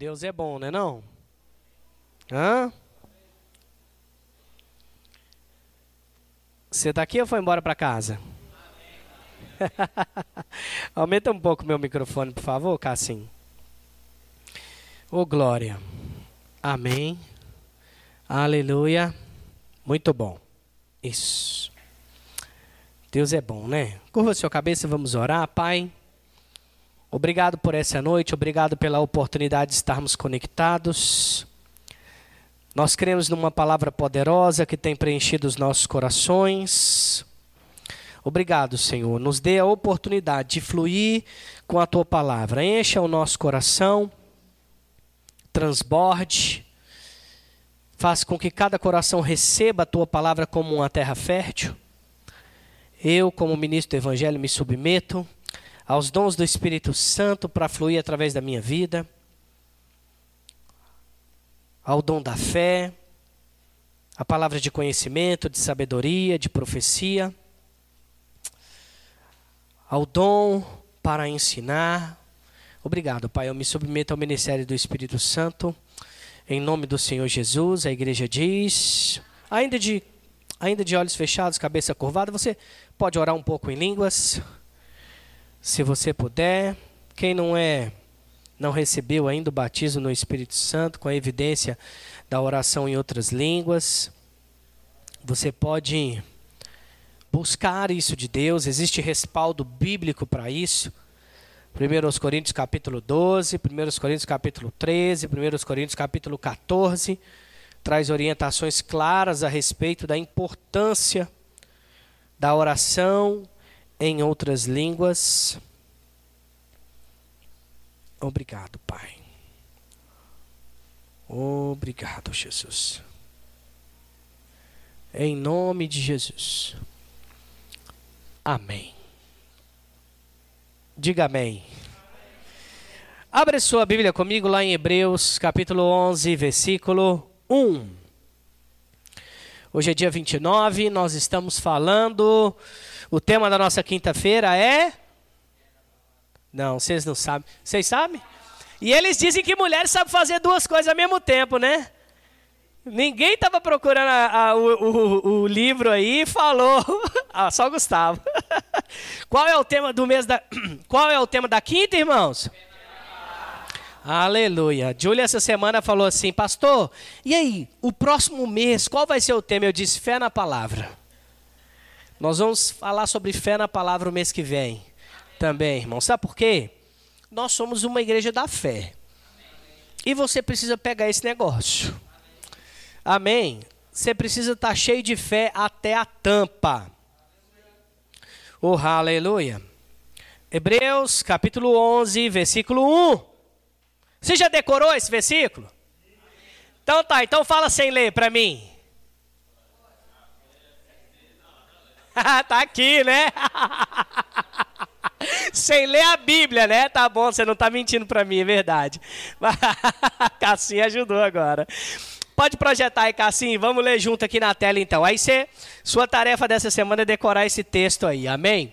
Deus é bom, né não? Hã? Você tá aqui ou foi embora para casa? Aumenta um pouco meu microfone, por favor, Cassim. Ô oh, glória. Amém. Aleluia. Muito bom. Isso. Deus é bom, né? Curva sua cabeça, vamos orar, Pai. Obrigado por essa noite, obrigado pela oportunidade de estarmos conectados. Nós cremos numa palavra poderosa que tem preenchido os nossos corações. Obrigado, Senhor. Nos dê a oportunidade de fluir com a tua palavra. Encha o nosso coração, transborde, faz com que cada coração receba a tua palavra como uma terra fértil. Eu, como ministro do Evangelho, me submeto aos dons do Espírito Santo para fluir através da minha vida, ao dom da fé, a palavra de conhecimento, de sabedoria, de profecia, ao dom para ensinar. Obrigado, Pai. Eu me submeto ao ministério do Espírito Santo. Em nome do Senhor Jesus, a igreja diz, ainda de, ainda de olhos fechados, cabeça curvada, você pode orar um pouco em línguas se você puder. Quem não é, não recebeu ainda o batismo no Espírito Santo, com a evidência da oração em outras línguas, você pode buscar isso de Deus, existe respaldo bíblico para isso. 1 Coríntios capítulo 12, 1 Coríntios capítulo 13, 1 Coríntios capítulo 14, traz orientações claras a respeito da importância da oração em outras línguas. Obrigado, Pai. Obrigado, Jesus. Em nome de Jesus. Amém. Diga amém. Abre sua Bíblia comigo lá em Hebreus, capítulo 11, versículo 1. Hoje é dia 29, nós estamos falando o tema da nossa quinta-feira é. Não, vocês não sabem. Vocês sabem? E eles dizem que mulheres sabem fazer duas coisas ao mesmo tempo, né? Ninguém estava procurando a, a, o, o, o, livro aí e falou. ah, só Gustavo. Qual é o tema do mês da. Qual é o tema da quinta, irmãos? Aleluia. Júlia essa semana falou assim, pastor, e aí, o próximo mês, qual vai ser o tema? Eu disse, fé na palavra. Nós vamos falar sobre fé na palavra o mês que vem. Também, irmão. Sabe por quê? Nós somos uma igreja da fé. E você precisa pegar esse negócio. Amém? Você precisa estar tá cheio de fé até a tampa. Oh, aleluia. Hebreus, capítulo 11, versículo 1. Você já decorou esse versículo? Então tá, então fala sem ler para mim. tá aqui, né? Sem ler a Bíblia, né? Tá bom, você não tá mentindo para mim, é verdade. Cassim ajudou agora. Pode projetar aí, Cassim. Vamos ler junto aqui na tela, então. Aí você, sua tarefa dessa semana é decorar esse texto aí, amém?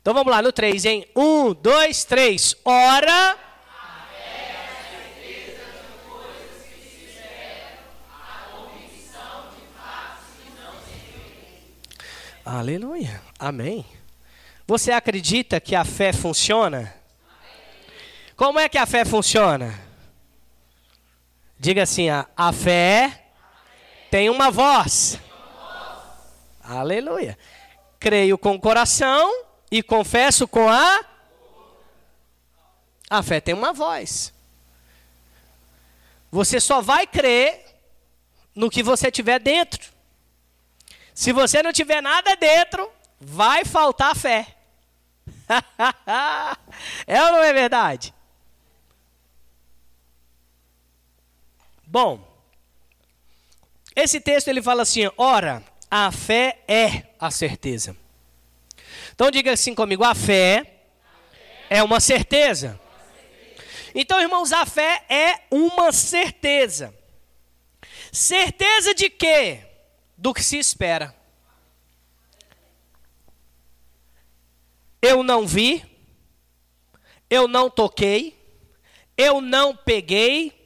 Então vamos lá, no 3, hein? 1, 2, 3. Ora... Aleluia. Amém. Você acredita que a fé funciona? Como é que a fé funciona? Diga assim: a, a fé tem uma voz. Aleluia. Creio com o coração e confesso com a. A fé tem uma voz. Você só vai crer no que você tiver dentro. Se você não tiver nada dentro, vai faltar fé. é ou não é verdade? Bom, esse texto ele fala assim: ora, a fé é a certeza. Então diga assim comigo: a fé é uma certeza. Então, irmãos, a fé é uma certeza. Certeza de quê? Do que se espera. Eu não vi, eu não toquei, eu não peguei,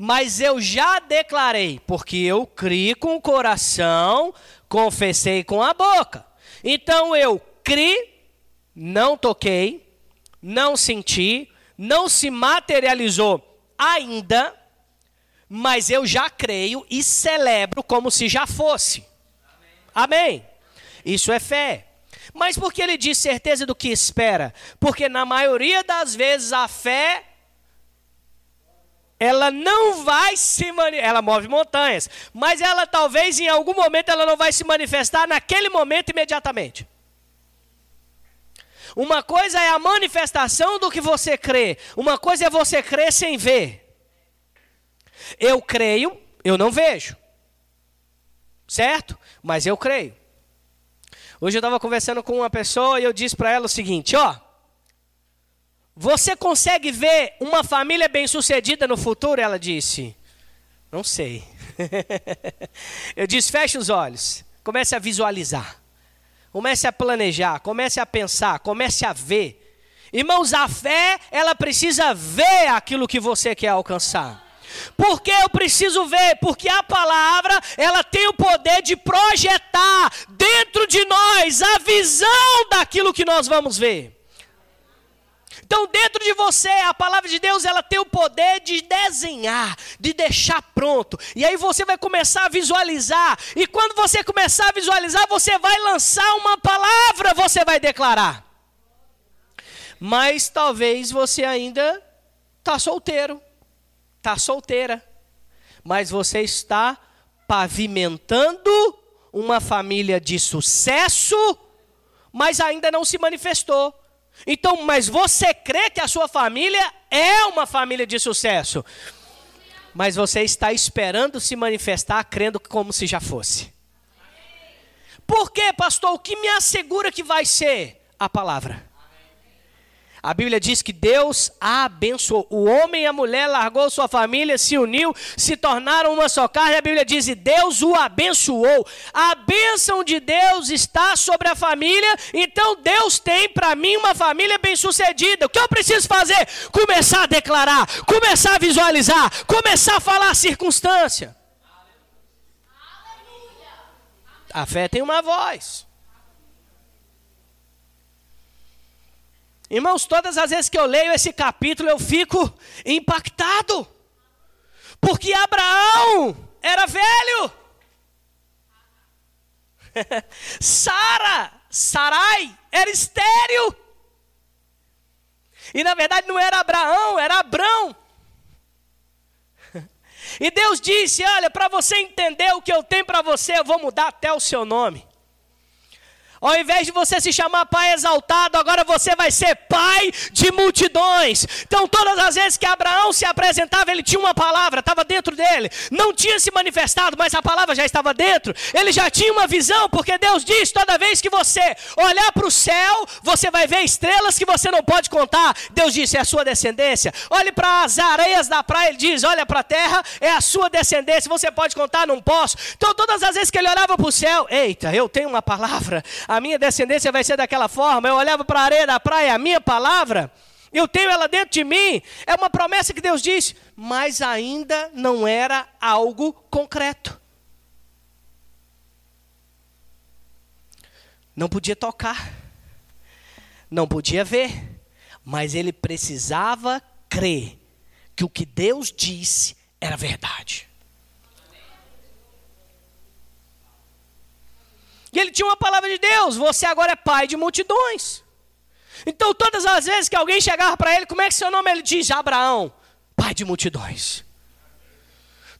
Mas eu já declarei, porque eu criei com o coração, confessei com a boca. Então eu criei, não toquei, não senti, não se materializou ainda, mas eu já creio e celebro como se já fosse. Amém. Amém. Isso é fé. Mas por que ele diz certeza do que espera? Porque na maioria das vezes a fé ela não vai se ela move montanhas, mas ela talvez em algum momento ela não vai se manifestar naquele momento imediatamente. Uma coisa é a manifestação do que você crê, uma coisa é você crer sem ver. Eu creio, eu não vejo. Certo? Mas eu creio. Hoje eu estava conversando com uma pessoa e eu disse para ela o seguinte: ó, você consegue ver uma família bem-sucedida no futuro? Ela disse: Não sei. eu disse: feche os olhos, comece a visualizar, comece a planejar, comece a pensar, comece a ver. Irmãos, a fé, ela precisa ver aquilo que você quer alcançar. Por que eu preciso ver? Porque a palavra, ela tem o poder de projetar dentro de nós a visão daquilo que nós vamos ver. Então, dentro de você, a palavra de Deus, ela tem o poder de desenhar, de deixar pronto. E aí você vai começar a visualizar. E quando você começar a visualizar, você vai lançar uma palavra, você vai declarar. Mas talvez você ainda está solteiro está solteira, mas você está pavimentando uma família de sucesso, mas ainda não se manifestou. Então, mas você crê que a sua família é uma família de sucesso, mas você está esperando se manifestar, crendo como se já fosse. Por quê, pastor? O que me assegura que vai ser? A palavra. A Bíblia diz que Deus a abençoou. O homem e a mulher largou sua família, se uniu, se tornaram uma só carne. A Bíblia diz: que Deus o abençoou. A bênção de Deus está sobre a família. Então Deus tem para mim uma família bem-sucedida. O que eu preciso fazer? Começar a declarar, começar a visualizar, começar a falar a circunstância. A fé tem uma voz. Irmãos, todas as vezes que eu leio esse capítulo, eu fico impactado. Porque Abraão era velho. Sara, Sarai, era estéril. E na verdade não era Abraão, era Abrão. E Deus disse: Olha, para você entender o que eu tenho para você, eu vou mudar até o seu nome. Ao invés de você se chamar pai exaltado, agora você vai ser pai de multidões. Então, todas as vezes que Abraão se apresentava, ele tinha uma palavra, estava dentro dele. Não tinha se manifestado, mas a palavra já estava dentro. Ele já tinha uma visão, porque Deus diz: toda vez que você olhar para o céu, você vai ver estrelas que você não pode contar. Deus disse: é a sua descendência. Olhe para as areias da praia, ele diz: olha para a terra, é a sua descendência. Você pode contar? Não posso. Então, todas as vezes que ele olhava para o céu, eita, eu tenho uma palavra a minha descendência vai ser daquela forma. Eu olhava para a areia da praia, a minha palavra, eu tenho ela dentro de mim. É uma promessa que Deus disse, mas ainda não era algo concreto. Não podia tocar, não podia ver, mas ele precisava crer que o que Deus disse era verdade. E ele tinha uma palavra de Deus: você agora é pai de multidões. Então, todas as vezes que alguém chegava para ele, como é que seu nome? Ele diz: Abraão, pai de multidões.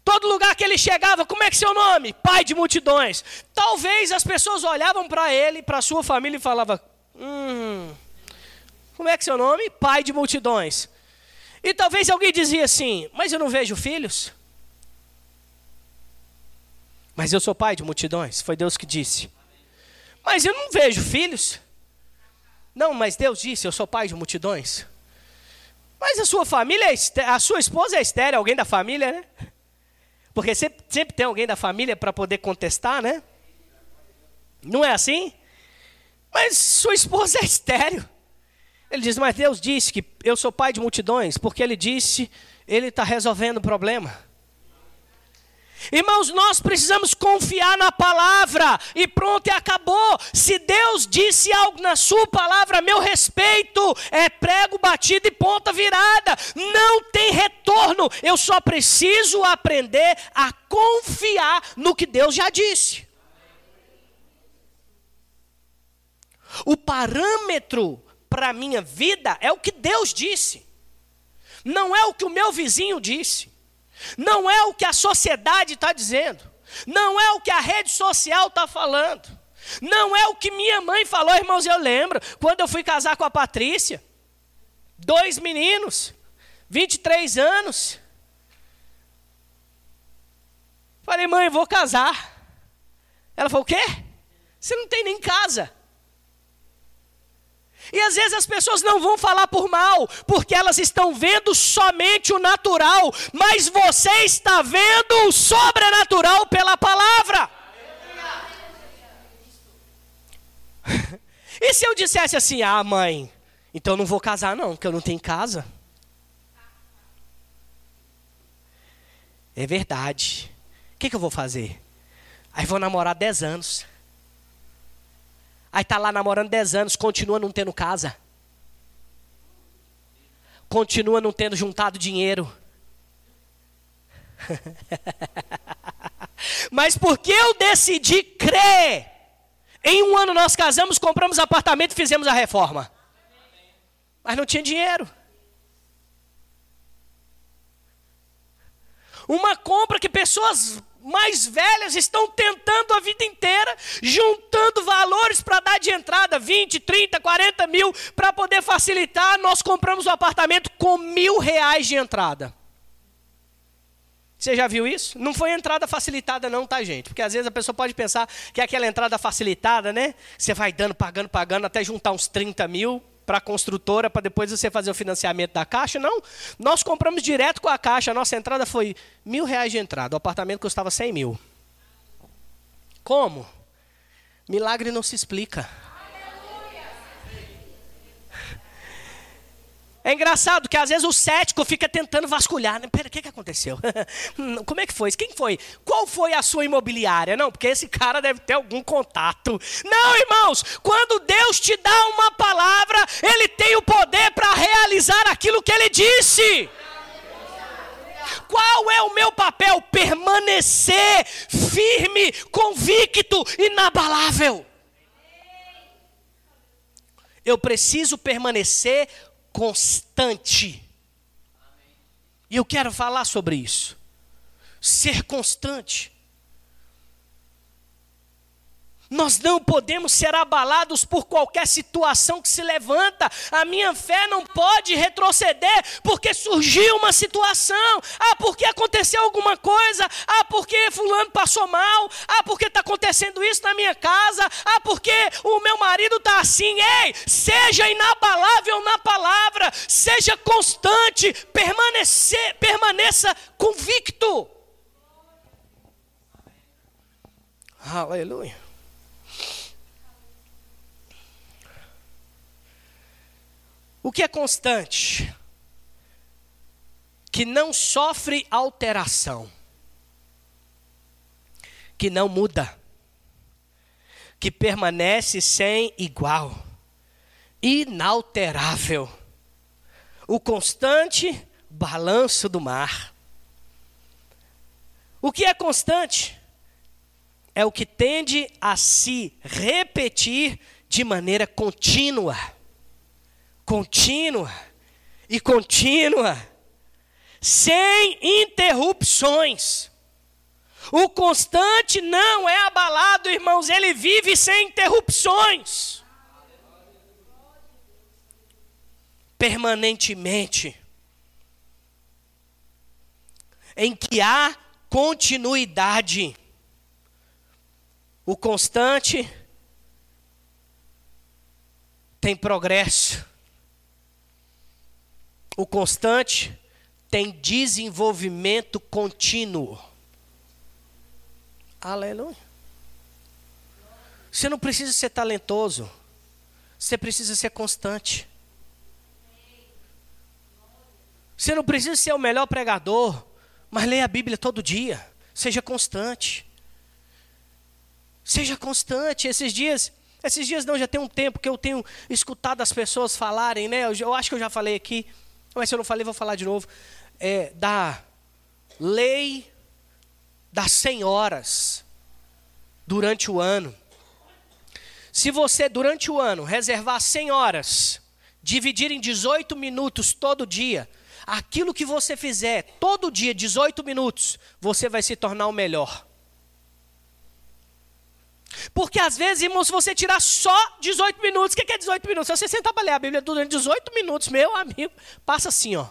Todo lugar que ele chegava, como é que seu nome? Pai de multidões. Talvez as pessoas olhavam para ele, para sua família e falavam: Hum, como é que seu nome? Pai de multidões. E talvez alguém dizia assim: Mas eu não vejo filhos. Mas eu sou pai de multidões. Foi Deus que disse. Mas eu não vejo filhos. Não, mas Deus disse: Eu sou pai de multidões. Mas a sua família, é a sua esposa é estéreo, alguém da família, né? Porque sempre, sempre tem alguém da família para poder contestar, né? Não é assim? Mas sua esposa é estéreo. Ele diz: Mas Deus disse que eu sou pai de multidões, porque ele disse, ele está resolvendo o problema. Irmãos, nós precisamos confiar na palavra e pronto, e acabou. Se Deus disse algo na sua palavra, meu respeito é prego batido e ponta virada. Não tem retorno. Eu só preciso aprender a confiar no que Deus já disse. O parâmetro para a minha vida é o que Deus disse, não é o que o meu vizinho disse. Não é o que a sociedade está dizendo. Não é o que a rede social está falando. Não é o que minha mãe falou, irmãos. Eu lembro quando eu fui casar com a Patrícia. Dois meninos, 23 anos. Falei, mãe, vou casar. Ela falou: o quê? Você não tem nem casa. E às vezes as pessoas não vão falar por mal, porque elas estão vendo somente o natural, mas você está vendo o sobrenatural pela palavra. E se eu dissesse assim, ah, mãe, então eu não vou casar, não, porque eu não tenho casa? É verdade. O que, que eu vou fazer? Aí vou namorar 10 anos. Aí tá lá namorando 10 anos, continua não tendo casa. Continua não tendo juntado dinheiro. Mas porque eu decidi crer, em um ano nós casamos, compramos apartamento e fizemos a reforma. Mas não tinha dinheiro. Uma compra que pessoas mais velhas estão tentando a vida inteira, juntando valores para dar de entrada, 20, 30, 40 mil, para poder facilitar. Nós compramos um apartamento com mil reais de entrada. Você já viu isso? Não foi entrada facilitada, não, tá, gente? Porque às vezes a pessoa pode pensar que é aquela entrada facilitada, né? Você vai dando, pagando, pagando, até juntar uns 30 mil para a construtora para depois você fazer o financiamento da caixa. Não, nós compramos direto com a caixa. A nossa entrada foi mil reais de entrada. O apartamento custava 100 mil. Como? Milagre não se explica. É engraçado que às vezes o cético fica tentando vasculhar. Né? Pera, o que, que aconteceu? Como é que foi? Quem foi? Qual foi a sua imobiliária? Não, porque esse cara deve ter algum contato. Não, irmãos, quando Deus te dá uma palavra, Ele tem o poder para realizar aquilo que Ele disse. Qual é o meu papel? Permanecer firme, convicto, inabalável. Eu preciso permanecer constante. E eu quero falar sobre isso. Ser constante. Nós não podemos ser abalados por qualquer situação que se levanta. A minha fé não pode retroceder porque surgiu uma situação. Ah, porque aconteceu alguma coisa. Ah, porque fulano passou mal. Ah, porque está acontecendo isso na minha casa. Ah, porque o meu marido está assim. Ei, seja inabalável na palavra. Seja constante. Permanecer, permaneça convicto. Aleluia. O que é constante? Que não sofre alteração, que não muda, que permanece sem igual, inalterável. O constante balanço do mar. O que é constante? É o que tende a se repetir de maneira contínua contínua e contínua, sem interrupções. O constante não é abalado, irmãos, ele vive sem interrupções. Permanentemente. Em que há continuidade. O constante tem progresso. O constante tem desenvolvimento contínuo. Aleluia. Você não precisa ser talentoso. Você precisa ser constante. Você não precisa ser o melhor pregador, mas leia a Bíblia todo dia. Seja constante. Seja constante. Esses dias, esses dias não, já tem um tempo que eu tenho escutado as pessoas falarem, né? Eu, eu acho que eu já falei aqui, mas se eu não falei, vou falar de novo. É, da lei das senhoras durante o ano. Se você, durante o ano, reservar 100 horas, dividir em 18 minutos todo dia, aquilo que você fizer todo dia, 18 minutos, você vai se tornar o melhor. Porque às vezes, irmãos, se você tirar só 18 minutos, o que é 18 minutos? Se você sentar para ler a Bíblia durante 18 minutos, meu amigo, passa assim, ó.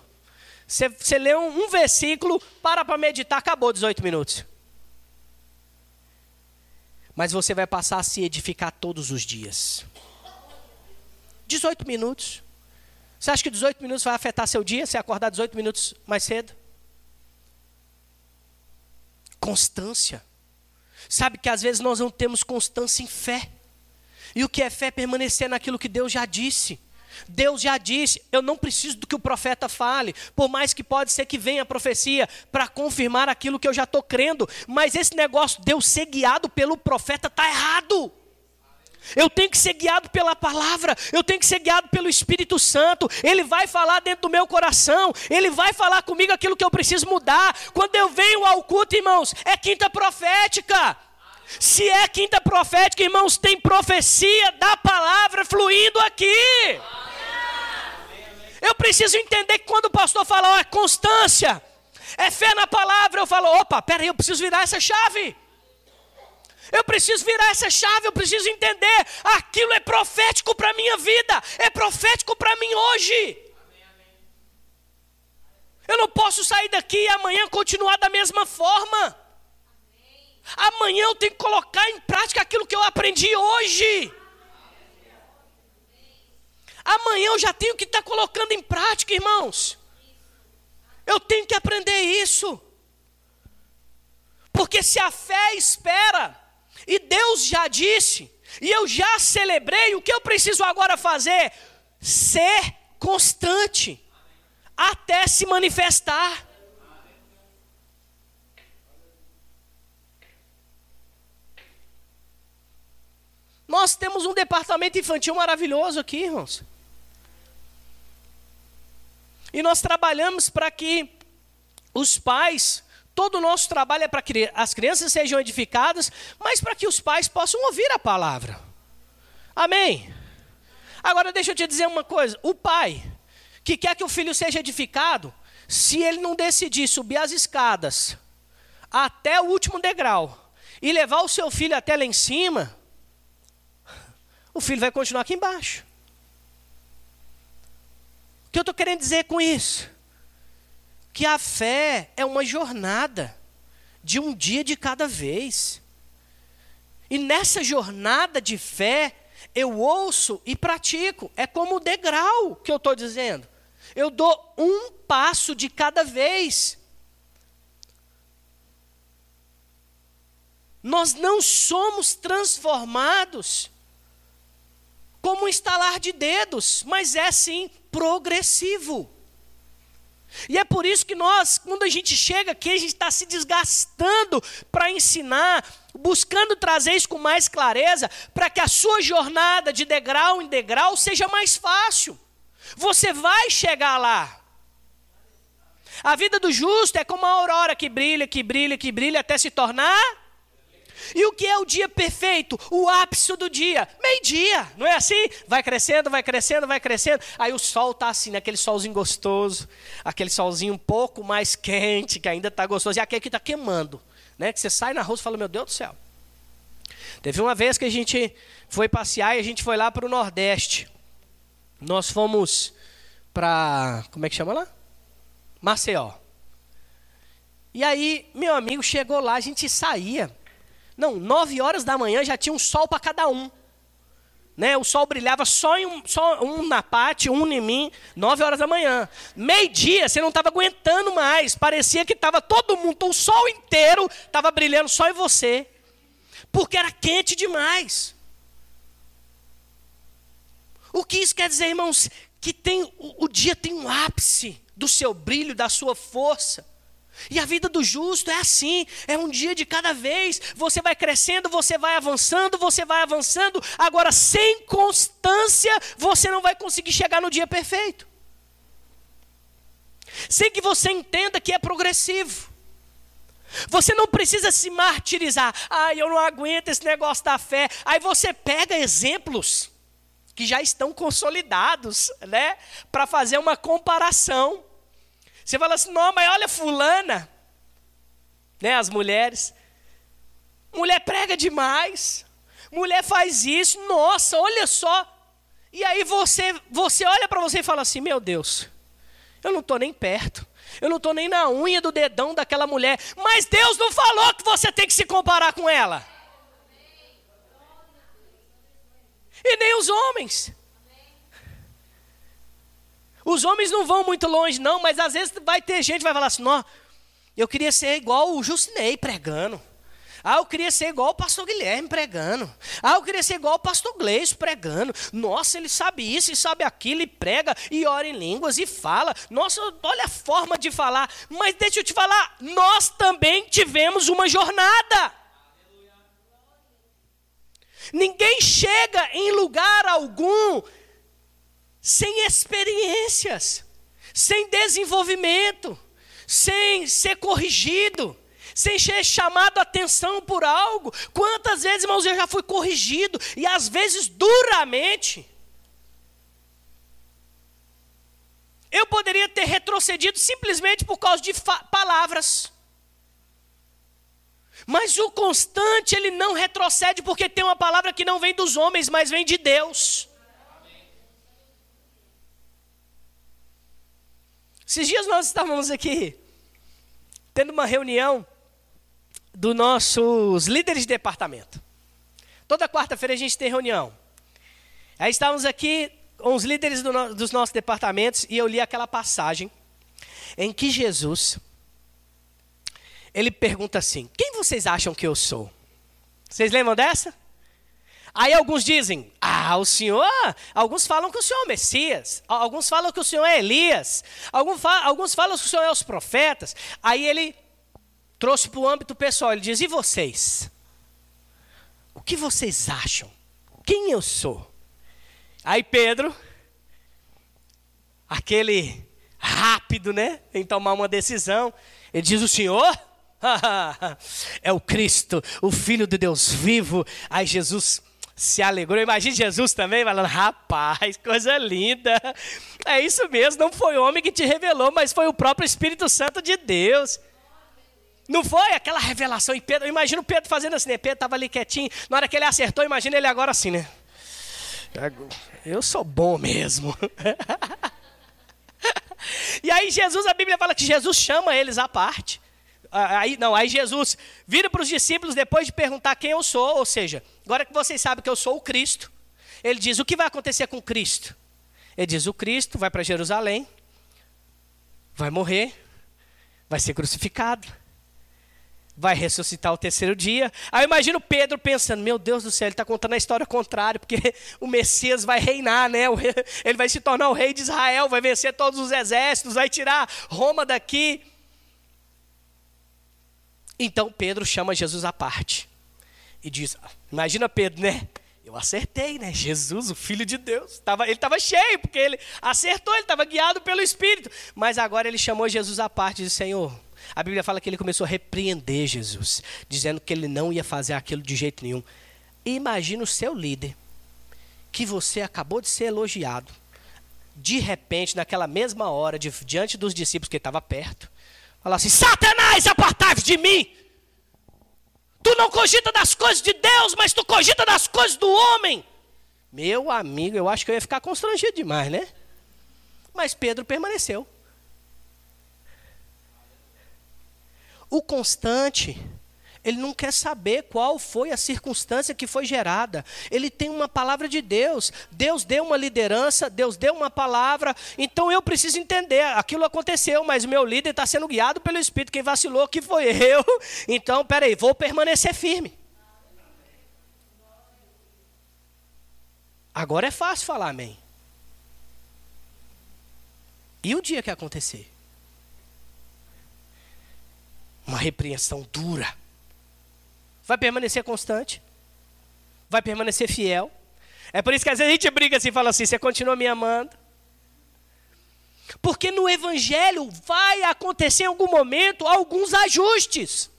Você, você lê um, um versículo, para para meditar, acabou 18 minutos. Mas você vai passar a se edificar todos os dias. 18 minutos. Você acha que 18 minutos vai afetar seu dia se acordar 18 minutos mais cedo? Constância. Sabe que às vezes nós não temos constância em fé. E o que é fé? Permanecer naquilo que Deus já disse. Deus já disse, eu não preciso do que o profeta fale, por mais que pode ser que venha a profecia para confirmar aquilo que eu já estou crendo, mas esse negócio de eu ser guiado pelo profeta está errado. Eu tenho que ser guiado pela palavra, eu tenho que ser guiado pelo Espírito Santo. Ele vai falar dentro do meu coração, ele vai falar comigo aquilo que eu preciso mudar. Quando eu venho ao culto, irmãos, é quinta profética. Se é quinta profética, irmãos, tem profecia da palavra fluindo aqui. Eu preciso entender que quando o pastor fala, ó, é constância, é fé na palavra, eu falo, opa, peraí, eu preciso virar essa chave. Eu preciso virar essa chave, eu preciso entender. Aquilo é profético para a minha vida, é profético para mim hoje. Eu não posso sair daqui e amanhã continuar da mesma forma. Amanhã eu tenho que colocar em prática aquilo que eu aprendi hoje. Amanhã eu já tenho que estar colocando em prática, irmãos. Eu tenho que aprender isso. Porque se a fé espera, e Deus já disse, e eu já celebrei, o que eu preciso agora fazer? Ser constante, até se manifestar. Nós temos um departamento infantil maravilhoso aqui, irmãos. E nós trabalhamos para que os pais, todo o nosso trabalho é para que as crianças sejam edificadas, mas para que os pais possam ouvir a palavra. Amém? Agora deixa eu te dizer uma coisa: o pai que quer que o filho seja edificado, se ele não decidir subir as escadas até o último degrau e levar o seu filho até lá em cima, o filho vai continuar aqui embaixo que eu estou querendo dizer com isso? Que a fé é uma jornada de um dia de cada vez. E nessa jornada de fé, eu ouço e pratico. É como o degrau que eu estou dizendo. Eu dou um passo de cada vez. Nós não somos transformados como um estalar de dedos, mas é sim progressivo. E é por isso que nós, quando a gente chega aqui, a gente está se desgastando para ensinar, buscando trazer isso com mais clareza, para que a sua jornada de degrau em degrau seja mais fácil. Você vai chegar lá. A vida do justo é como a aurora que brilha, que brilha, que brilha até se tornar e o que é o dia perfeito? O ápice do dia, meio-dia, não é assim? Vai crescendo, vai crescendo, vai crescendo. Aí o sol está assim, aquele solzinho gostoso, aquele solzinho um pouco mais quente, que ainda está gostoso, e aquele que está queimando, né? Que você sai na rua e fala, meu Deus do céu. Teve uma vez que a gente foi passear e a gente foi lá para o Nordeste. Nós fomos para. Como é que chama lá? Maceió. E aí, meu amigo chegou lá, a gente saía. Não, nove horas da manhã já tinha um sol para cada um. Né? O sol brilhava só, em um, só um na parte, um em mim, nove horas da manhã. Meio-dia, você não estava aguentando mais. Parecia que estava todo mundo, o sol inteiro estava brilhando só em você. Porque era quente demais. O que isso quer dizer, irmãos? Que tem, o, o dia tem um ápice do seu brilho, da sua força. E a vida do justo é assim, é um dia de cada vez. Você vai crescendo, você vai avançando, você vai avançando. Agora, sem constância, você não vai conseguir chegar no dia perfeito. Sem que você entenda que é progressivo. Você não precisa se martirizar. Ah, eu não aguento esse negócio da fé. Aí você pega exemplos que já estão consolidados, né, para fazer uma comparação. Você fala assim, não, mas olha fulana, né, as mulheres. Mulher prega demais. Mulher faz isso. Nossa, olha só. E aí você, você olha para você e fala assim, meu Deus, eu não estou nem perto. Eu não estou nem na unha do dedão daquela mulher. Mas Deus não falou que você tem que se comparar com ela. E nem os homens. Os homens não vão muito longe, não, mas às vezes vai ter gente que vai falar assim: não, eu queria ser igual o Justinei pregando. Ah, eu queria ser igual o pastor Guilherme pregando. Ah, eu queria ser igual o pastor Gleice pregando. Nossa, ele sabe isso e sabe aquilo, e prega, e ora em línguas, e fala. Nossa, olha a forma de falar. Mas deixa eu te falar, nós também tivemos uma jornada. Ninguém chega em lugar algum sem experiências, sem desenvolvimento, sem ser corrigido, sem ser chamado a atenção por algo. Quantas vezes, irmãos, eu já fui corrigido, e às vezes duramente. Eu poderia ter retrocedido simplesmente por causa de palavras. Mas o constante, ele não retrocede porque tem uma palavra que não vem dos homens, mas vem de Deus. Esses dias nós estávamos aqui tendo uma reunião dos nossos líderes de departamento. Toda quarta-feira a gente tem reunião. Aí estávamos aqui com os líderes do no, dos nossos departamentos e eu li aquela passagem em que Jesus ele pergunta assim: Quem vocês acham que eu sou? Vocês lembram dessa? Aí alguns dizem, ah, o senhor. Alguns falam que o senhor é o Messias. Alguns falam que o senhor é Elias. Alguns, falam, alguns falam que o senhor é os profetas. Aí ele trouxe para o âmbito pessoal. Ele diz: e vocês? O que vocês acham? Quem eu sou? Aí Pedro, aquele rápido, né, em tomar uma decisão, ele diz: o senhor? é o Cristo, o Filho de Deus vivo. Aí Jesus se alegrou. Imagine Jesus também falando: rapaz, coisa linda. É isso mesmo, não foi o homem que te revelou, mas foi o próprio Espírito Santo de Deus. Não foi aquela revelação em Pedro. Imagina o Pedro fazendo assim, né? Pedro estava ali quietinho. Na hora que ele acertou, imagina ele agora assim, né? Eu sou bom mesmo. e aí Jesus, a Bíblia fala que Jesus chama eles à parte. Aí, não, aí Jesus vira para os discípulos depois de perguntar quem eu sou, ou seja, agora que vocês sabem que eu sou o Cristo, ele diz: o que vai acontecer com Cristo? Ele diz: o Cristo vai para Jerusalém, vai morrer, vai ser crucificado, vai ressuscitar o terceiro dia. Aí eu imagino Pedro pensando: meu Deus do céu, ele está contando a história contrária, porque o Messias vai reinar, né? Ele vai se tornar o rei de Israel, vai vencer todos os exércitos, vai tirar Roma daqui. Então Pedro chama Jesus à parte e diz: Imagina Pedro, né? Eu acertei, né? Jesus, o Filho de Deus. Tava, ele estava cheio, porque ele acertou, ele estava guiado pelo Espírito. Mas agora ele chamou Jesus à parte e disse: Senhor, a Bíblia fala que ele começou a repreender Jesus, dizendo que ele não ia fazer aquilo de jeito nenhum. Imagina o seu líder, que você acabou de ser elogiado, de repente, naquela mesma hora, de, diante dos discípulos que estava perto, Fala assim: Satanás, apartai-vos de mim. Tu não cogita das coisas de Deus, mas tu cogita das coisas do homem. Meu amigo, eu acho que eu ia ficar constrangido demais, né? Mas Pedro permaneceu. O constante ele não quer saber qual foi a circunstância que foi gerada. Ele tem uma palavra de Deus. Deus deu uma liderança, Deus deu uma palavra. Então eu preciso entender. Aquilo aconteceu, mas meu líder está sendo guiado pelo Espírito. Quem vacilou que foi eu. Então, peraí, vou permanecer firme. Agora é fácil falar amém. E o dia que acontecer? uma repreensão dura. Vai permanecer constante. Vai permanecer fiel. É por isso que às vezes a gente briga assim e fala assim: você continua me amando. Porque no Evangelho vai acontecer em algum momento alguns ajustes.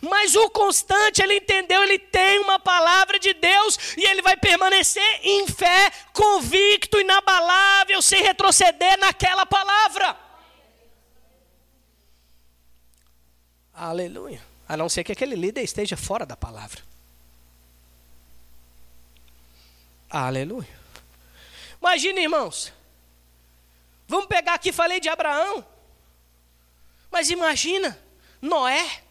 Mas o constante, ele entendeu, ele tem uma palavra de Deus e ele vai permanecer em fé, convicto, inabalável, sem retroceder naquela palavra. Aleluia. A não ser que aquele líder esteja fora da palavra. Aleluia. Imagina, irmãos. Vamos pegar aqui, falei de Abraão. Mas imagina, Noé.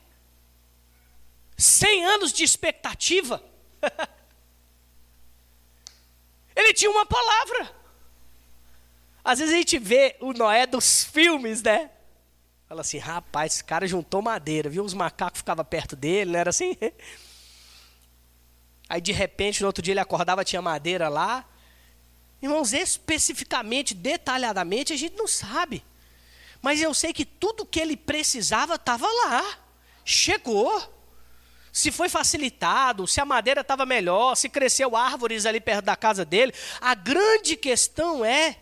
100 anos de expectativa. Ele tinha uma palavra. Às vezes a gente vê o Noé dos filmes, né? Fala assim, rapaz, esse cara juntou madeira, viu? Os macacos ficavam perto dele, não era assim? Aí de repente, no outro dia ele acordava, tinha madeira lá. Irmãos, especificamente, detalhadamente, a gente não sabe. Mas eu sei que tudo que ele precisava estava lá. Chegou. Se foi facilitado, se a madeira estava melhor, se cresceu árvores ali perto da casa dele. A grande questão é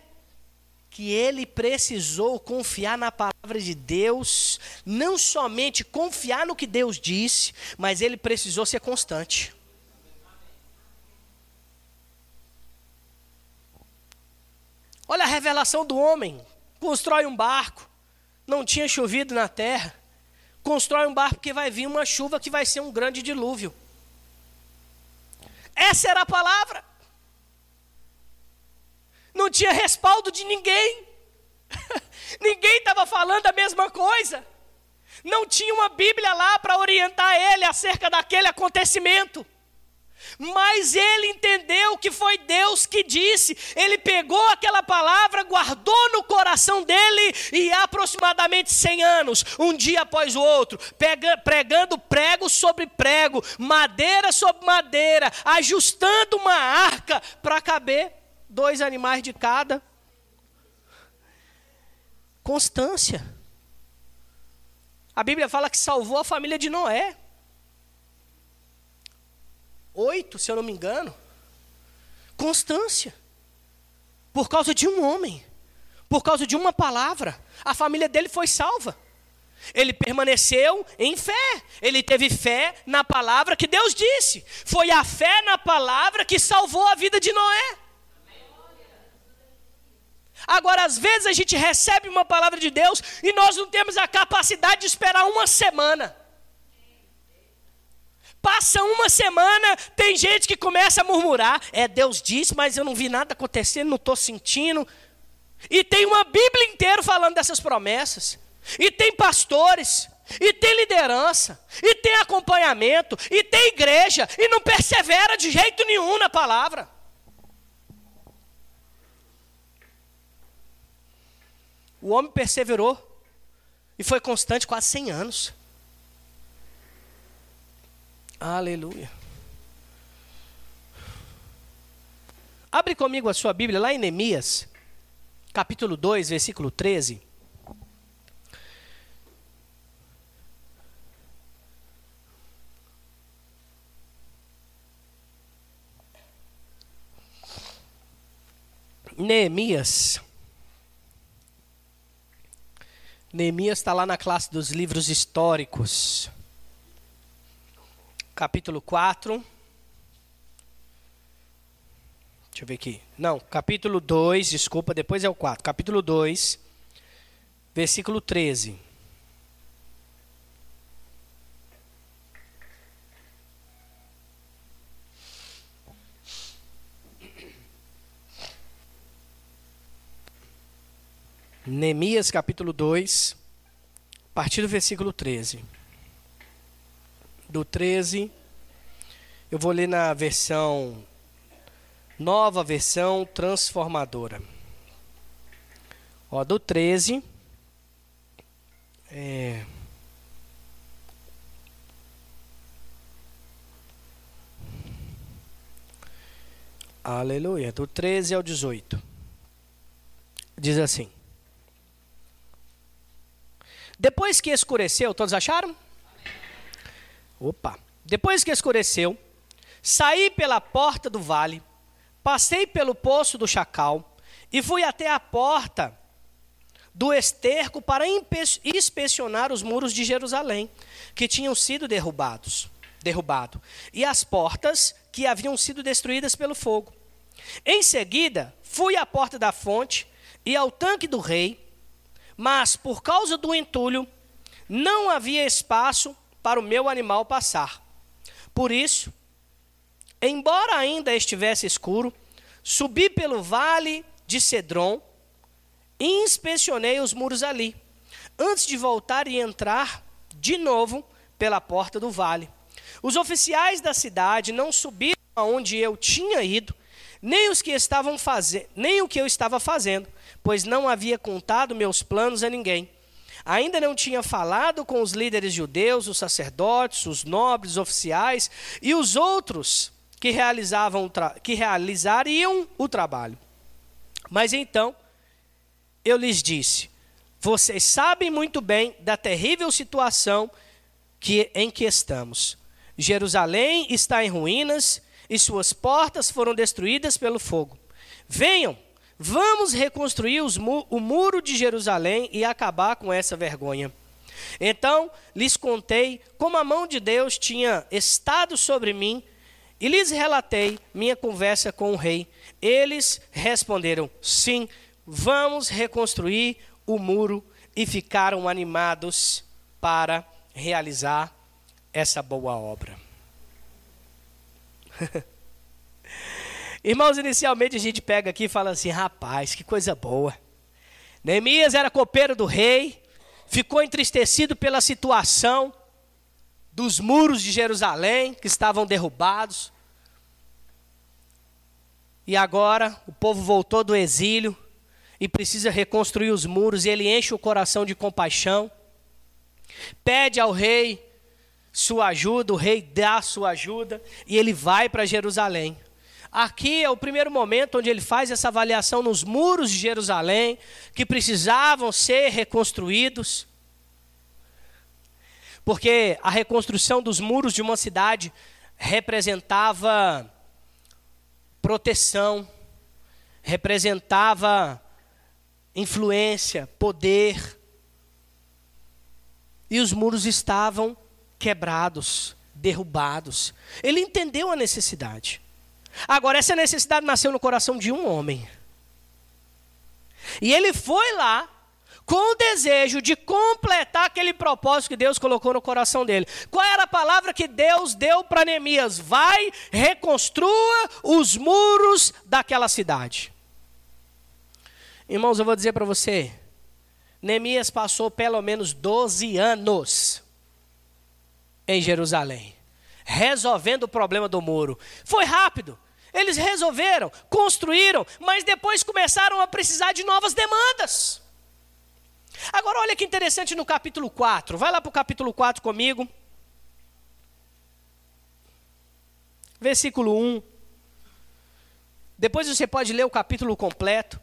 que ele precisou confiar na palavra de Deus, não somente confiar no que Deus disse, mas ele precisou ser constante. Olha a revelação do homem: constrói um barco, não tinha chovido na terra, constrói um barco porque vai vir uma chuva que vai ser um grande dilúvio. Essa era a palavra não tinha respaldo de ninguém. ninguém estava falando a mesma coisa. Não tinha uma Bíblia lá para orientar ele acerca daquele acontecimento. Mas ele entendeu que foi Deus que disse. Ele pegou aquela palavra, guardou no coração dele e aproximadamente 100 anos, um dia após o outro, pega, pregando prego sobre prego, madeira sobre madeira, ajustando uma arca para caber dois animais de cada. Constância. A Bíblia fala que salvou a família de Noé. Oito, se eu não me engano. Constância. Por causa de um homem. Por causa de uma palavra. A família dele foi salva. Ele permaneceu em fé. Ele teve fé na palavra que Deus disse. Foi a fé na palavra que salvou a vida de Noé. Agora, às vezes a gente recebe uma palavra de Deus e nós não temos a capacidade de esperar uma semana. Passa uma semana, tem gente que começa a murmurar: é, Deus disse, mas eu não vi nada acontecendo, não estou sentindo. E tem uma Bíblia inteira falando dessas promessas. E tem pastores, e tem liderança, e tem acompanhamento, e tem igreja, e não persevera de jeito nenhum na palavra. O homem perseverou e foi constante quase 100 anos. Aleluia. Abre comigo a sua Bíblia lá em Neemias, capítulo 2, versículo 13. Neemias Neemias está lá na classe dos livros históricos. Capítulo 4. Deixa eu ver aqui. Não, capítulo 2, desculpa, depois é o 4. Capítulo 2, versículo 13. Neemias capítulo 2, a partir do versículo 13. Do 13, eu vou ler na versão, nova versão transformadora. Ó, do 13, é, Aleluia. Do 13 ao 18. Diz assim: Depois que escureceu, todos acharam? Opa! Depois que escureceu, saí pela porta do vale, passei pelo poço do chacal e fui até a porta do esterco para inspecionar os muros de Jerusalém, que tinham sido derrubados, derrubado, e as portas que haviam sido destruídas pelo fogo. Em seguida, fui à porta da fonte e ao tanque do rei, mas por causa do entulho, não havia espaço para o meu animal passar. Por isso, embora ainda estivesse escuro, subi pelo vale de Cedron e inspecionei os muros ali, antes de voltar e entrar de novo pela porta do vale. Os oficiais da cidade não subiram aonde eu tinha ido, nem os que estavam fazendo, nem o que eu estava fazendo, pois não havia contado meus planos a ninguém. Ainda não tinha falado com os líderes judeus, os sacerdotes, os nobres, os oficiais e os outros que realizavam que realizariam o trabalho. Mas então eu lhes disse: Vocês sabem muito bem da terrível situação que, em que estamos. Jerusalém está em ruínas e suas portas foram destruídas pelo fogo. Venham, vamos reconstruir mu o muro de Jerusalém e acabar com essa vergonha. Então lhes contei como a mão de Deus tinha estado sobre mim e lhes relatei minha conversa com o rei. Eles responderam: Sim, vamos reconstruir o muro e ficaram animados para realizar essa boa obra. Irmãos, inicialmente a gente pega aqui e fala assim: rapaz, que coisa boa. Neemias era copeiro do rei, ficou entristecido pela situação dos muros de Jerusalém que estavam derrubados. E agora o povo voltou do exílio e precisa reconstruir os muros, e ele enche o coração de compaixão. Pede ao rei sua ajuda, o rei dá sua ajuda e ele vai para Jerusalém. Aqui é o primeiro momento onde ele faz essa avaliação nos muros de Jerusalém, que precisavam ser reconstruídos. Porque a reconstrução dos muros de uma cidade representava proteção, representava influência, poder. E os muros estavam quebrados, derrubados. Ele entendeu a necessidade. Agora, essa necessidade nasceu no coração de um homem. E ele foi lá com o desejo de completar aquele propósito que Deus colocou no coração dele. Qual era a palavra que Deus deu para Neemias? Vai, reconstrua os muros daquela cidade. Irmãos, eu vou dizer para você, Neemias passou pelo menos 12 anos em Jerusalém, resolvendo o problema do muro. Foi rápido. Eles resolveram, construíram, mas depois começaram a precisar de novas demandas. Agora, olha que interessante no capítulo 4. Vai lá para o capítulo 4 comigo. Versículo 1. Depois você pode ler o capítulo completo.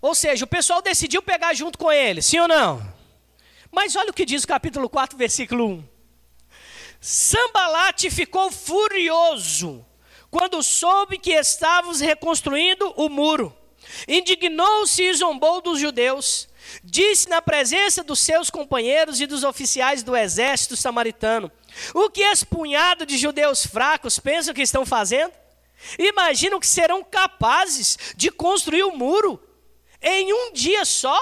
Ou seja, o pessoal decidiu pegar junto com ele, sim ou não? Mas olha o que diz o capítulo 4, versículo 1. Sambalate ficou furioso quando soube que estávamos reconstruindo o muro. Indignou-se e zombou dos judeus. Disse na presença dos seus companheiros e dos oficiais do exército samaritano: O que esse punhado de judeus fracos pensam que estão fazendo? Imaginam que serão capazes de construir o muro em um dia só?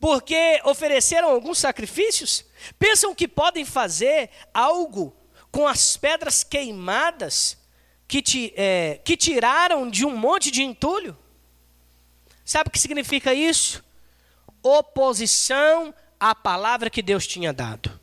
Porque ofereceram alguns sacrifícios, pensam que podem fazer algo com as pedras queimadas que, te, é, que tiraram de um monte de entulho? Sabe o que significa isso? Oposição à palavra que Deus tinha dado.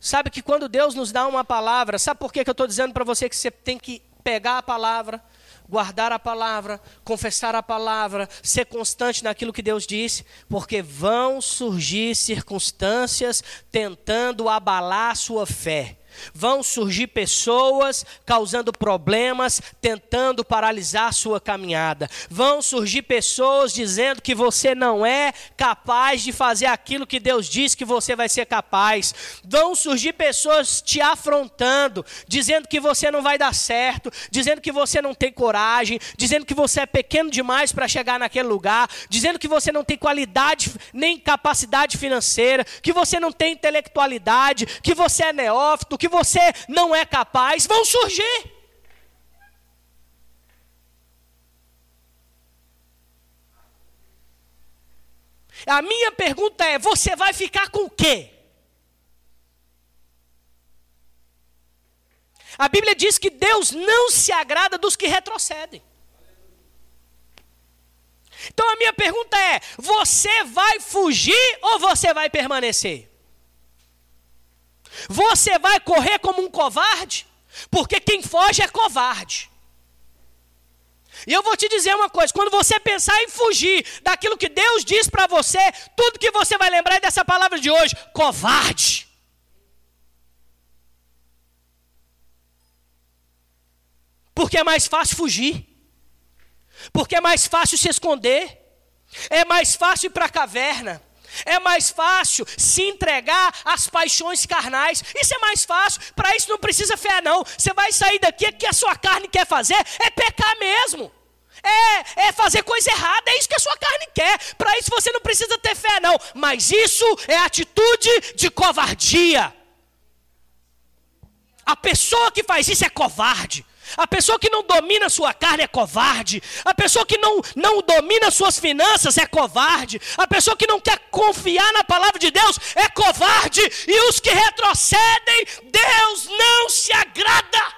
Sabe que quando Deus nos dá uma palavra, sabe por que, que eu estou dizendo para você que você tem que pegar a palavra, guardar a palavra, confessar a palavra, ser constante naquilo que Deus disse, porque vão surgir circunstâncias tentando abalar a sua fé. Vão surgir pessoas causando problemas, tentando paralisar sua caminhada. Vão surgir pessoas dizendo que você não é capaz de fazer aquilo que Deus diz que você vai ser capaz. Vão surgir pessoas te afrontando, dizendo que você não vai dar certo, dizendo que você não tem coragem, dizendo que você é pequeno demais para chegar naquele lugar, dizendo que você não tem qualidade nem capacidade financeira, que você não tem intelectualidade, que você é neófito, que que você não é capaz, vão surgir. A minha pergunta é: você vai ficar com o quê? A Bíblia diz que Deus não se agrada dos que retrocedem. Então a minha pergunta é: você vai fugir ou você vai permanecer? Você vai correr como um covarde? Porque quem foge é covarde. E eu vou te dizer uma coisa: quando você pensar em fugir daquilo que Deus diz para você, tudo que você vai lembrar é dessa palavra de hoje: covarde. Porque é mais fácil fugir, porque é mais fácil se esconder, é mais fácil ir para a caverna, é mais fácil se entregar às paixões carnais. Isso é mais fácil. Para isso não precisa fé, não. Você vai sair daqui, o que a sua carne quer fazer é pecar mesmo. É, é fazer coisa errada, é isso que a sua carne quer. Para isso você não precisa ter fé, não. Mas isso é atitude de covardia. A pessoa que faz isso é covarde. A pessoa que não domina sua carne é covarde. A pessoa que não, não domina suas finanças é covarde. A pessoa que não quer confiar na palavra de Deus é covarde. E os que retrocedem, Deus não se agrada.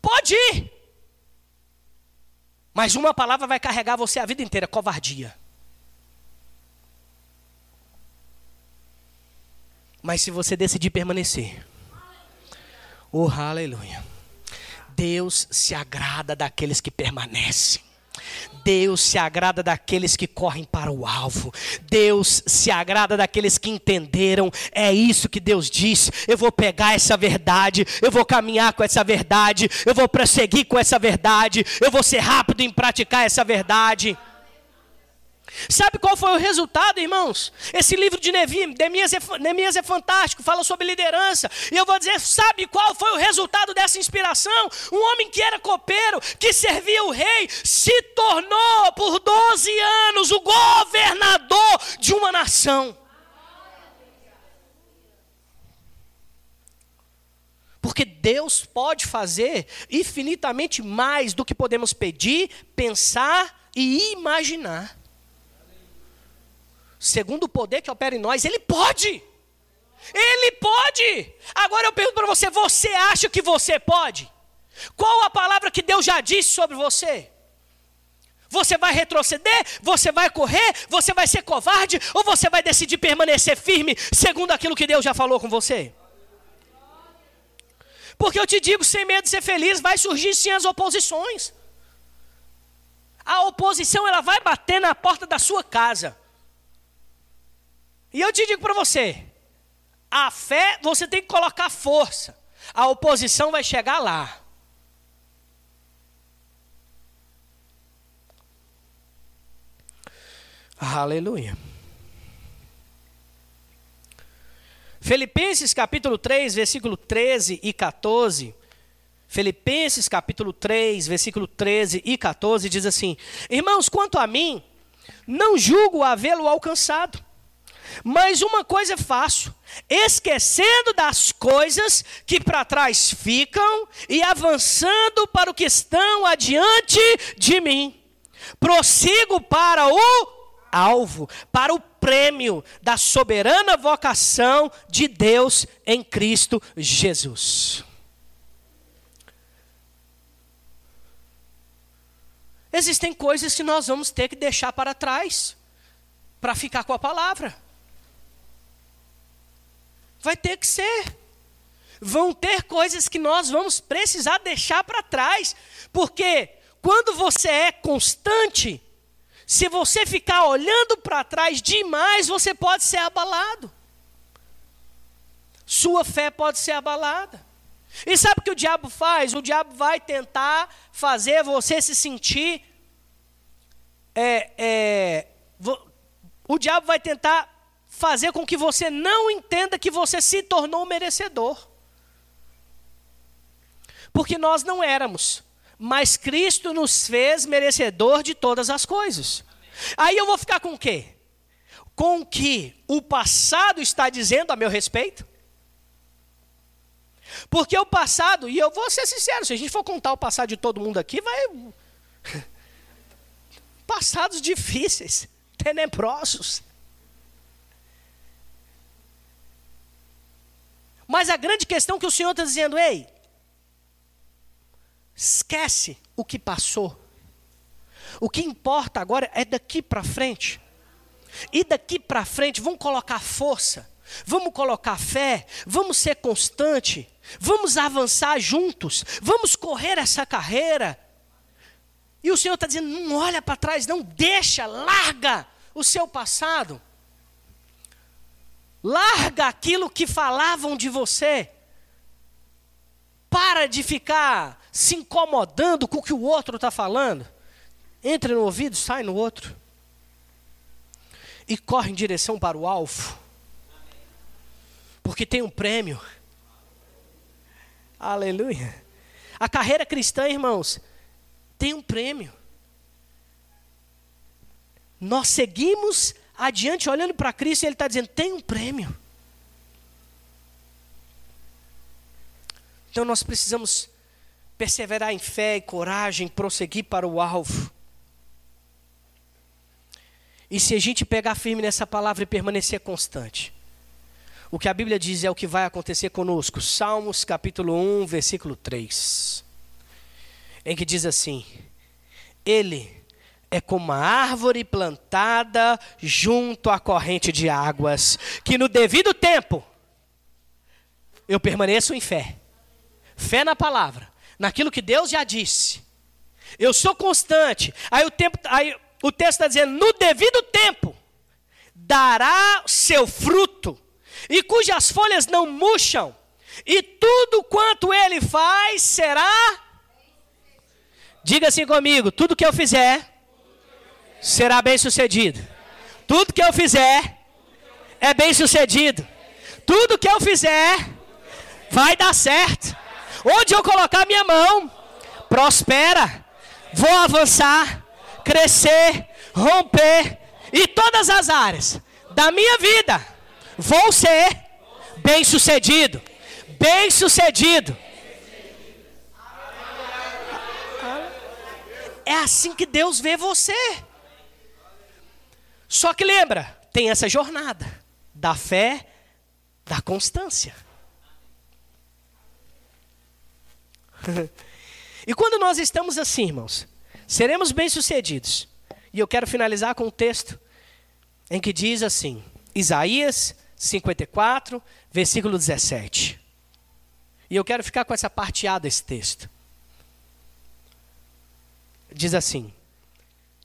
Pode ir. Mas uma palavra vai carregar você a vida inteira: covardia. Mas se você decidir permanecer, Oh, aleluia. Deus se agrada daqueles que permanecem. Deus se agrada daqueles que correm para o alvo. Deus se agrada daqueles que entenderam. É isso que Deus diz. Eu vou pegar essa verdade, eu vou caminhar com essa verdade, eu vou prosseguir com essa verdade, eu vou ser rápido em praticar essa verdade. Sabe qual foi o resultado, irmãos? Esse livro de Neemias é, Neemias é fantástico, fala sobre liderança. E eu vou dizer, sabe qual foi o resultado dessa inspiração? Um homem que era copeiro, que servia o rei, se tornou por 12 anos o governador de uma nação. Porque Deus pode fazer infinitamente mais do que podemos pedir, pensar e imaginar segundo o poder que opera em nós, ele pode. Ele pode. Agora eu pergunto para você: você acha que você pode? Qual a palavra que Deus já disse sobre você? Você vai retroceder? Você vai correr? Você vai ser covarde? Ou você vai decidir permanecer firme segundo aquilo que Deus já falou com você? Porque eu te digo, sem medo de ser feliz, vai surgir sim as oposições. A oposição ela vai bater na porta da sua casa. E eu te digo para você: a fé, você tem que colocar força. A oposição vai chegar lá. Aleluia. Filipenses capítulo 3, versículo 13 e 14. Filipenses capítulo 3, versículo 13 e 14 diz assim: Irmãos, quanto a mim, não julgo havê-lo alcançado mas uma coisa é fácil: esquecendo das coisas que para trás ficam e avançando para o que estão adiante de mim. Prossigo para o alvo, para o prêmio da soberana vocação de Deus em Cristo Jesus. Existem coisas que nós vamos ter que deixar para trás para ficar com a palavra. Vai ter que ser. Vão ter coisas que nós vamos precisar deixar para trás, porque quando você é constante, se você ficar olhando para trás demais, você pode ser abalado. sua fé pode ser abalada. E sabe o que o diabo faz? O diabo vai tentar fazer você se sentir. É, é, o diabo vai tentar fazer com que você não entenda que você se tornou merecedor. Porque nós não éramos, mas Cristo nos fez merecedor de todas as coisas. Aí eu vou ficar com o quê? Com o que o passado está dizendo a meu respeito? Porque o passado, e eu vou ser sincero, se a gente for contar o passado de todo mundo aqui, vai. Passados difíceis, tenebrosos. Mas a grande questão que o Senhor está dizendo, ei, esquece o que passou. O que importa agora é daqui para frente. E daqui para frente, vamos colocar força, vamos colocar fé, vamos ser constante, vamos avançar juntos, vamos correr essa carreira. E o Senhor está dizendo: não olha para trás, não deixa, larga o seu passado, larga aquilo que falavam de você, para de ficar se incomodando com o que o outro está falando. Entra no ouvido, sai no outro. E corre em direção para o alvo. Porque tem um prêmio. Aleluia. A carreira cristã, irmãos, tem um prêmio. Nós seguimos adiante olhando para Cristo Ele está dizendo: tem um prêmio. Então nós precisamos perseverar em fé e coragem, prosseguir para o alvo. E se a gente pegar firme nessa palavra e permanecer constante, o que a Bíblia diz é o que vai acontecer conosco. Salmos capítulo 1, versículo 3. Em que diz assim: Ele é como uma árvore plantada junto à corrente de águas, que no devido tempo eu permaneço em fé. Fé na palavra, naquilo que Deus já disse. Eu sou constante. Aí o tempo, aí o texto está dizendo: no devido tempo dará seu fruto e cujas folhas não murcham, e tudo quanto ele faz será. Diga assim comigo: tudo que eu fizer será bem sucedido. Tudo que eu fizer é bem sucedido. Tudo que eu fizer vai dar certo. Onde eu colocar minha mão, prospera. Vou avançar, crescer, romper, e todas as áreas da minha vida vou ser bem sucedido. Bem sucedido. É assim que Deus vê você. Só que lembra, tem essa jornada da fé, da constância. e quando nós estamos assim, irmãos, seremos bem-sucedidos. E eu quero finalizar com um texto em que diz assim: Isaías 54, versículo 17. E eu quero ficar com essa parte A desse texto. Diz assim: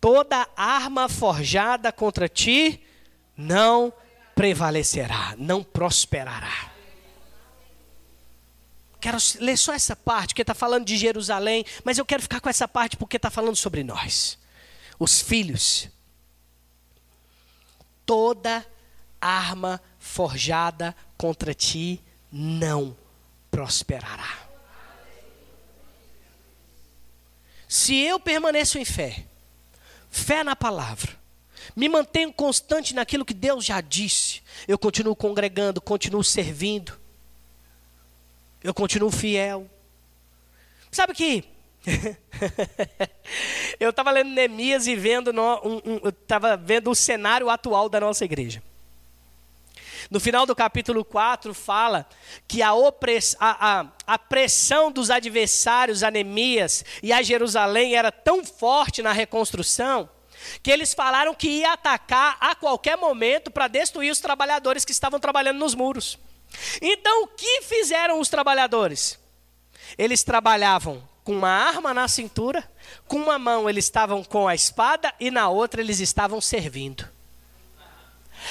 Toda arma forjada contra ti não prevalecerá, não prosperará. Quero ler só essa parte, porque está falando de Jerusalém, mas eu quero ficar com essa parte porque está falando sobre nós, os filhos. Toda arma forjada contra ti não prosperará. Se eu permaneço em fé, fé na palavra, me mantenho constante naquilo que Deus já disse, eu continuo congregando, continuo servindo, eu continuo fiel. Sabe que eu estava lendo Neemias e vendo, no, um, um, estava vendo o cenário atual da nossa igreja. No final do capítulo 4 fala que a, opress, a, a, a pressão dos adversários a Neemias e a Jerusalém era tão forte na reconstrução que eles falaram que ia atacar a qualquer momento para destruir os trabalhadores que estavam trabalhando nos muros. Então o que fizeram os trabalhadores? Eles trabalhavam com uma arma na cintura, com uma mão eles estavam com a espada e na outra eles estavam servindo.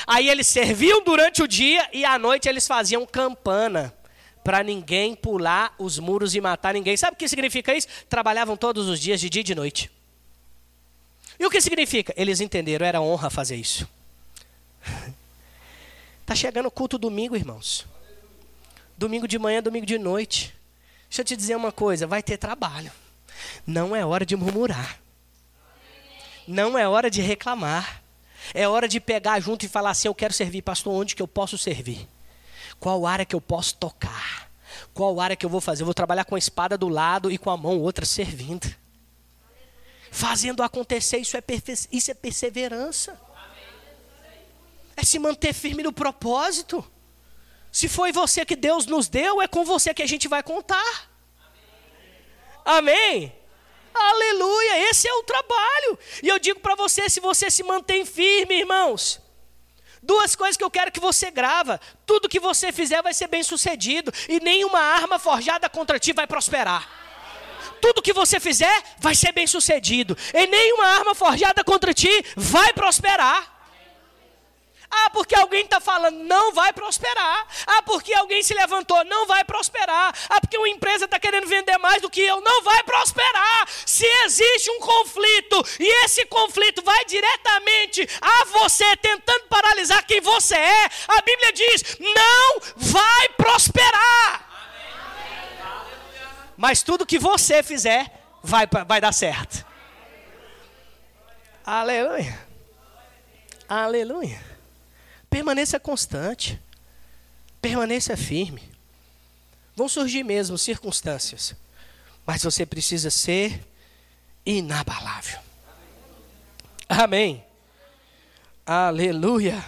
Aí eles serviam durante o dia e à noite eles faziam campana para ninguém pular os muros e matar ninguém. Sabe o que significa isso? Trabalhavam todos os dias, de dia e de noite. E o que significa? Eles entenderam, era honra fazer isso. Tá chegando o culto domingo, irmãos. Domingo de manhã, domingo de noite. Deixa eu te dizer uma coisa, vai ter trabalho. Não é hora de murmurar. Não é hora de reclamar. É hora de pegar junto e falar assim: eu quero servir, pastor, onde que eu posso servir? Qual área que eu posso tocar? Qual área que eu vou fazer? Eu vou trabalhar com a espada do lado e com a mão outra servindo. Fazendo acontecer, isso é, isso é perseverança. É se manter firme no propósito. Se foi você que Deus nos deu, é com você que a gente vai contar. Amém? Amém? Aleluia, esse é o trabalho. E eu digo para você, se você se mantém firme, irmãos, duas coisas que eu quero que você grava. Tudo que você fizer vai ser bem sucedido e nenhuma arma forjada contra ti vai prosperar. Tudo que você fizer vai ser bem sucedido e nenhuma arma forjada contra ti vai prosperar. Ah, porque alguém está falando, não vai prosperar. Ah, porque alguém se levantou, não vai prosperar. Ah, porque uma empresa está querendo vender mais do que eu, não vai prosperar. Se existe um conflito e esse conflito vai diretamente a você, tentando paralisar quem você é, a Bíblia diz: não vai prosperar. Mas tudo que você fizer vai, vai dar certo. Aleluia. Aleluia. Permaneça constante. Permaneça firme. Vão surgir mesmo circunstâncias, mas você precisa ser inabalável. Amém. Aleluia.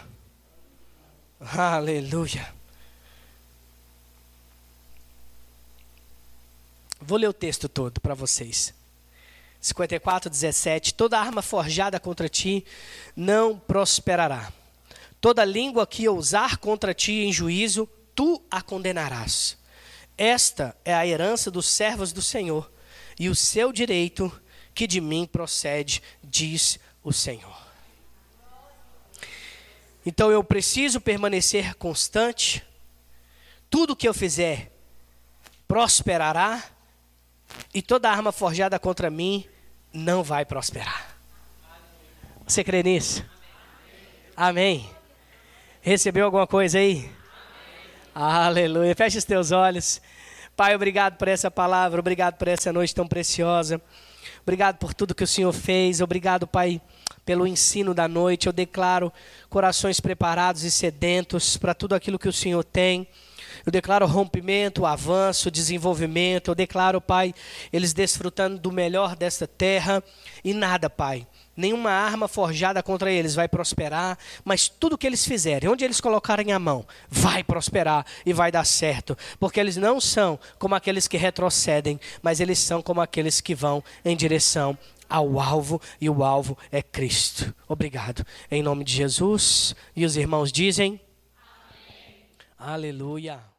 Aleluia. Vou ler o texto todo para vocês. 54, 17. Toda arma forjada contra ti não prosperará Toda língua que ousar contra ti em juízo, tu a condenarás. Esta é a herança dos servos do Senhor, e o seu direito que de mim procede, diz o Senhor. Então eu preciso permanecer constante. Tudo que eu fizer prosperará, e toda arma forjada contra mim não vai prosperar. Você crê nisso? Amém. Recebeu alguma coisa aí? Amém. Aleluia. Feche os teus olhos. Pai, obrigado por essa palavra, obrigado por essa noite tão preciosa. Obrigado por tudo que o Senhor fez. Obrigado, Pai, pelo ensino da noite. Eu declaro corações preparados e sedentos para tudo aquilo que o Senhor tem. Eu declaro rompimento, avanço, desenvolvimento. Eu declaro, Pai, eles desfrutando do melhor desta terra. E nada, Pai, nenhuma arma forjada contra eles vai prosperar, mas tudo que eles fizerem, onde eles colocarem a mão, vai prosperar e vai dar certo, porque eles não são como aqueles que retrocedem, mas eles são como aqueles que vão em direção ao alvo e o alvo é Cristo. Obrigado. Em nome de Jesus. E os irmãos dizem: Amém. Aleluia.